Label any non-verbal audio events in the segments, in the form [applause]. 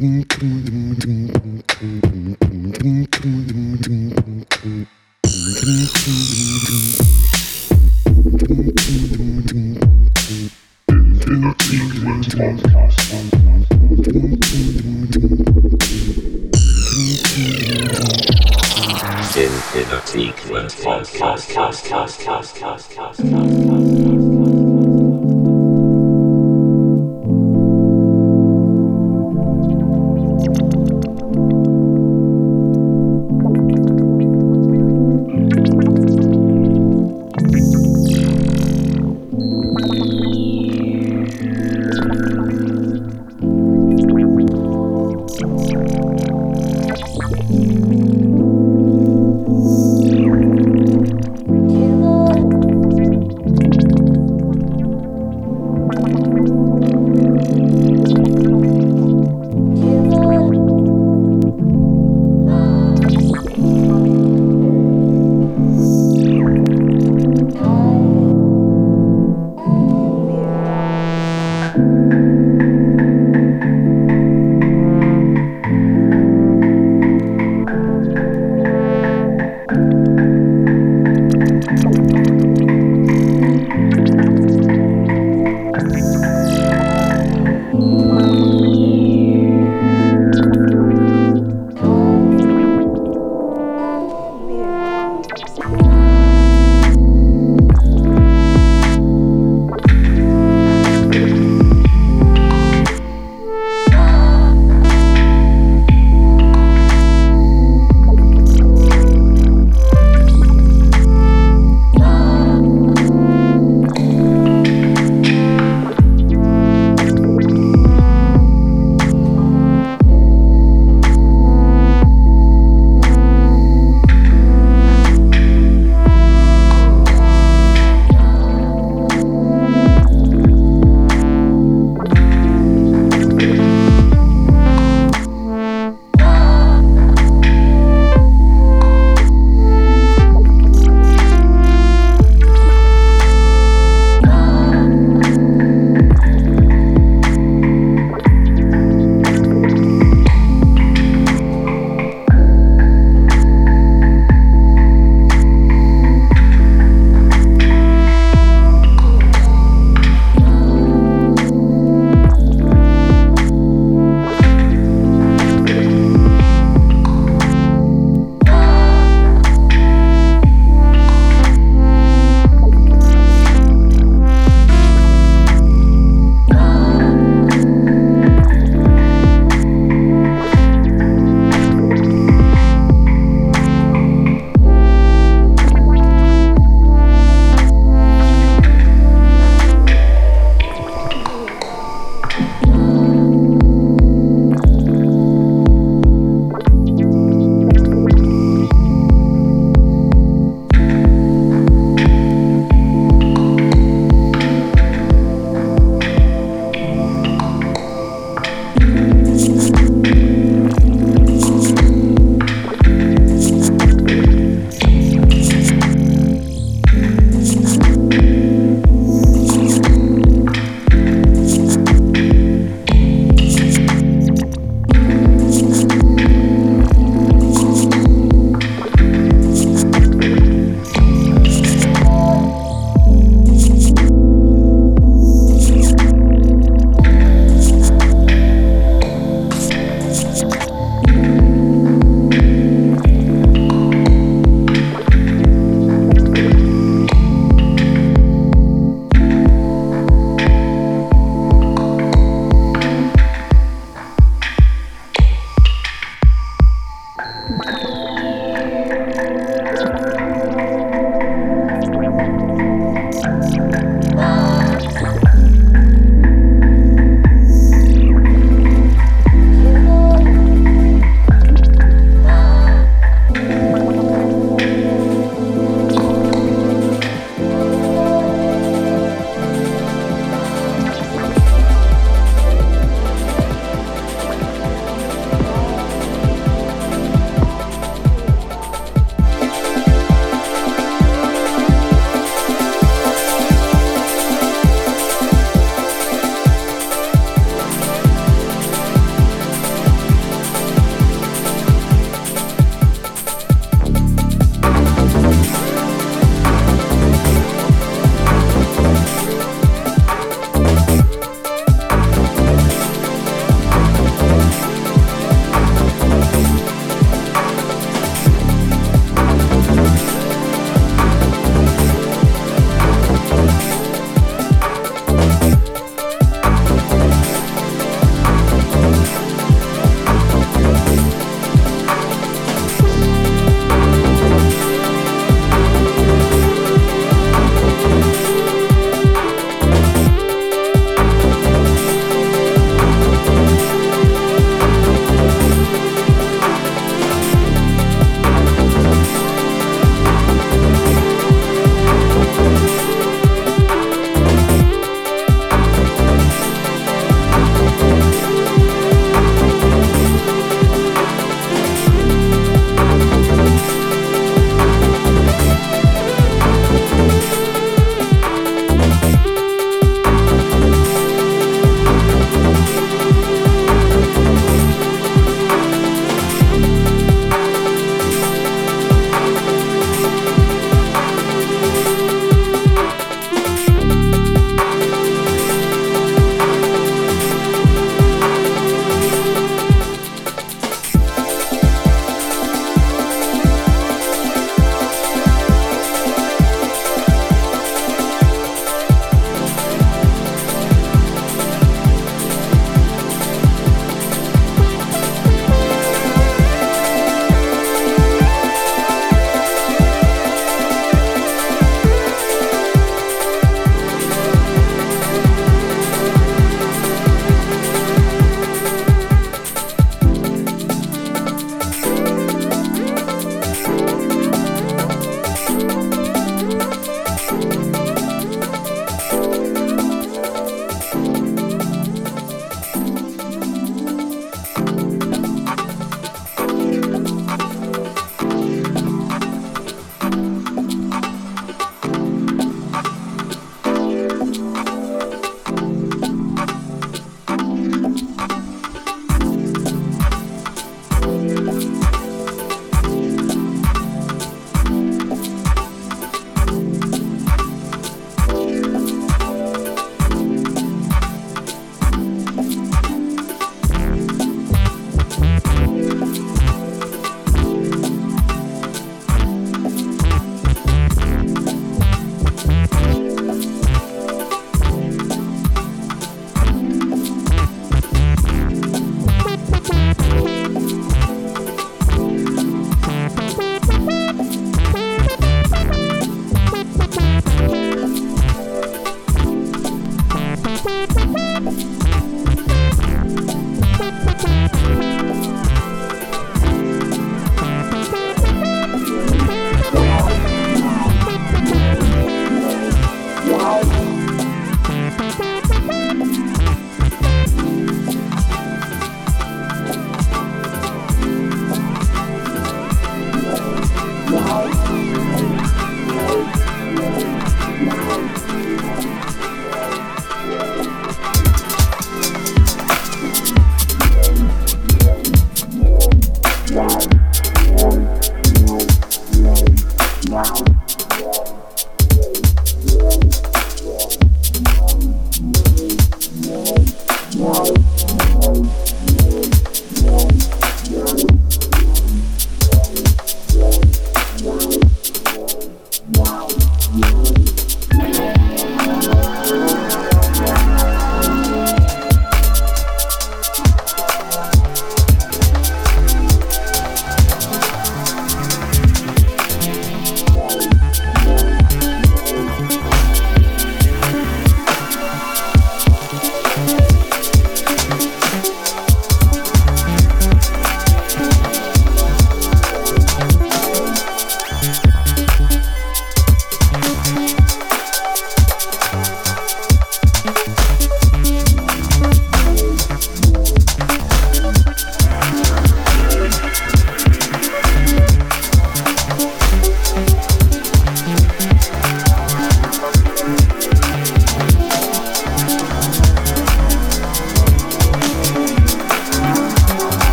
Infinity Podcast. Sharp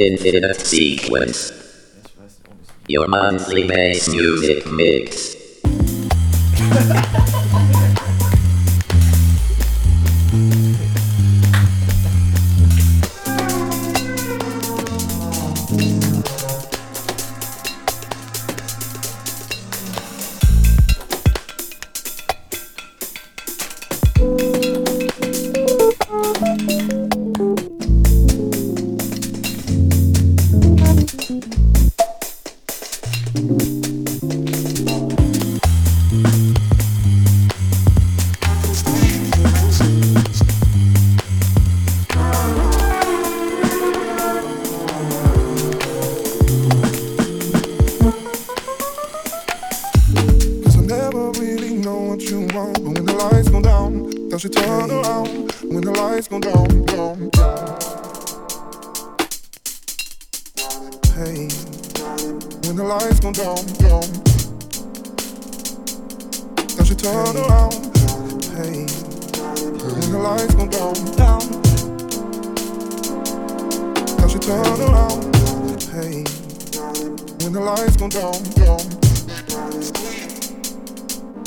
Infinite sequence. Your monthly bass music mix. [laughs] the lights go down, down. Don't you turn around? Hey, when the lights go down, down. Don't you turn around? Hey, when the lights go down, down.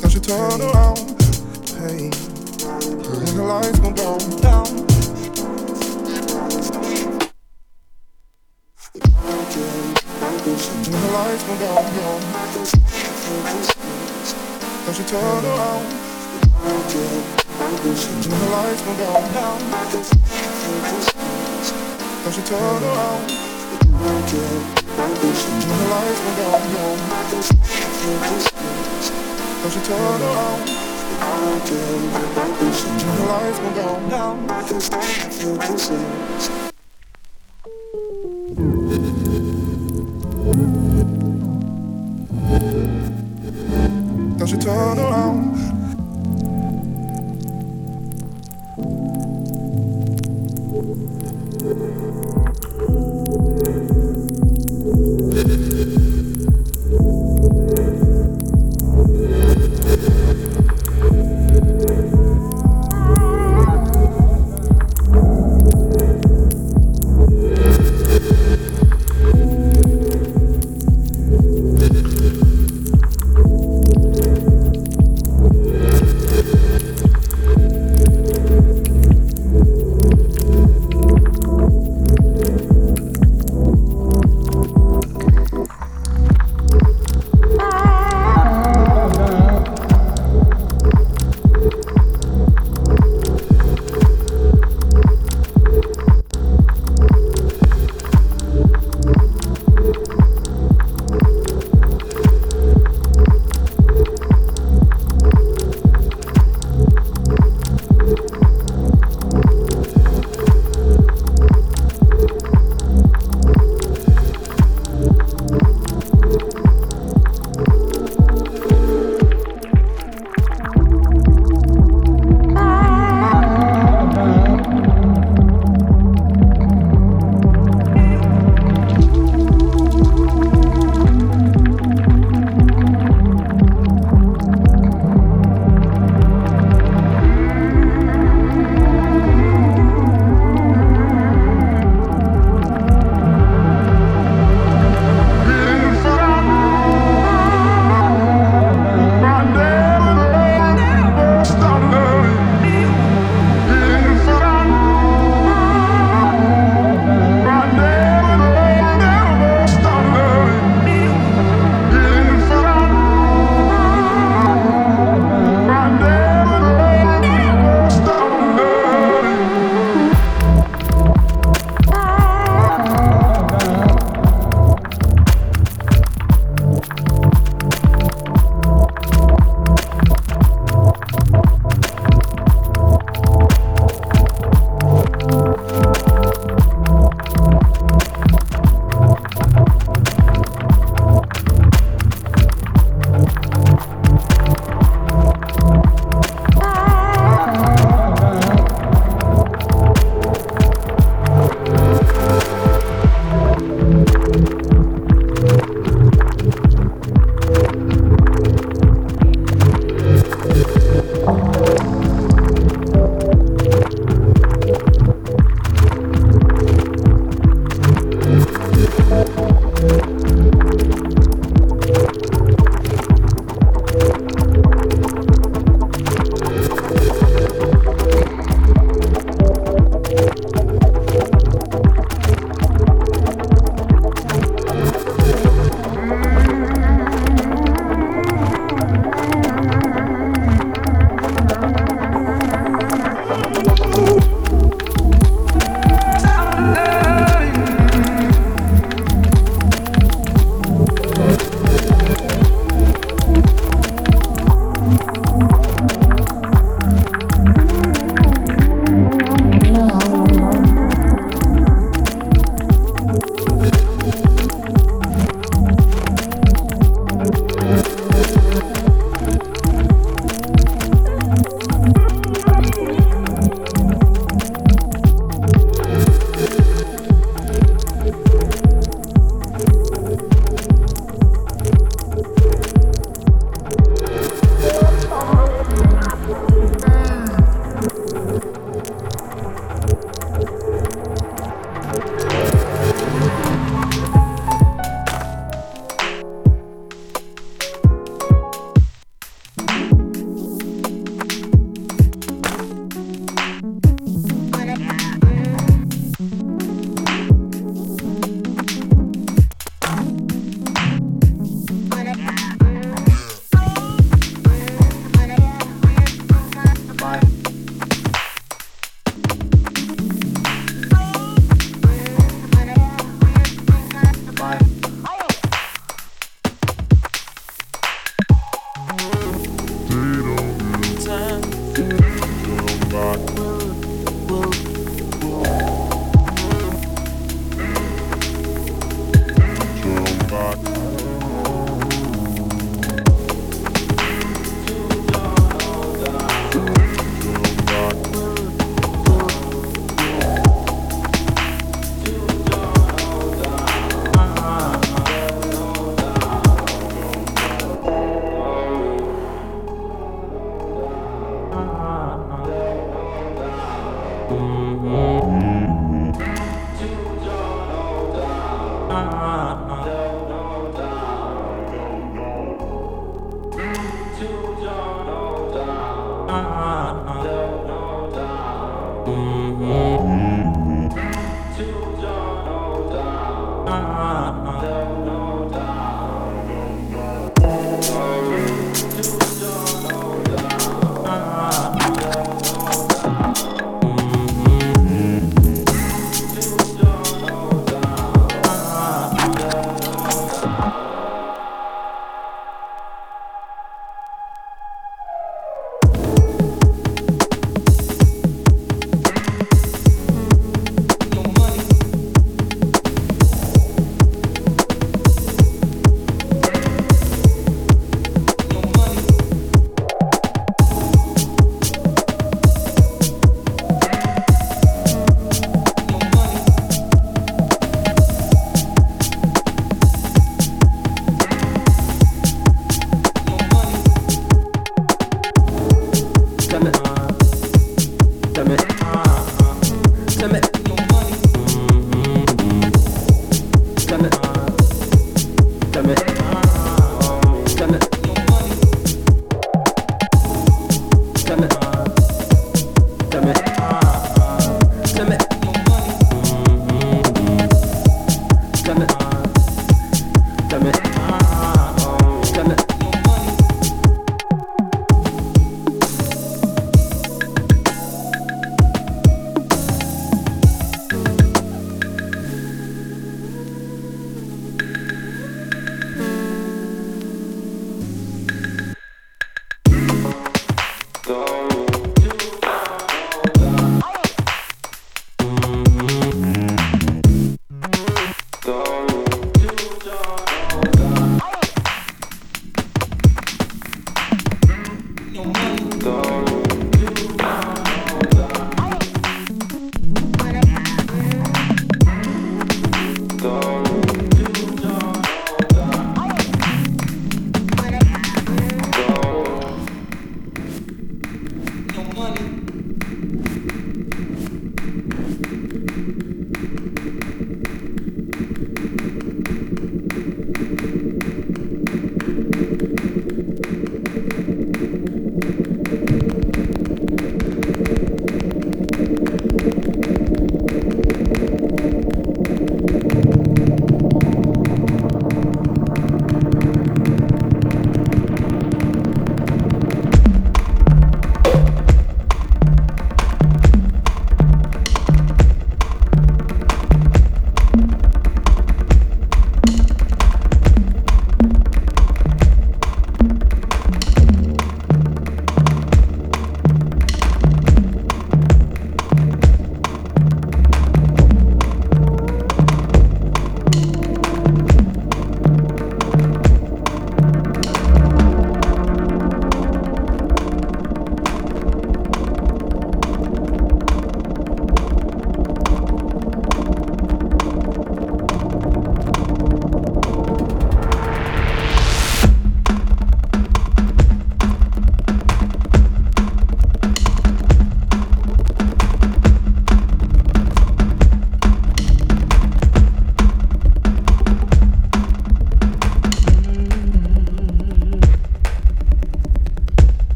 Don't you turn around? Hey, when the lights go down, down. Don't you turn around? When the lights go down, down. Don't you turn around? When the lights go down, down. Don't you turn around? When the lights go down, down.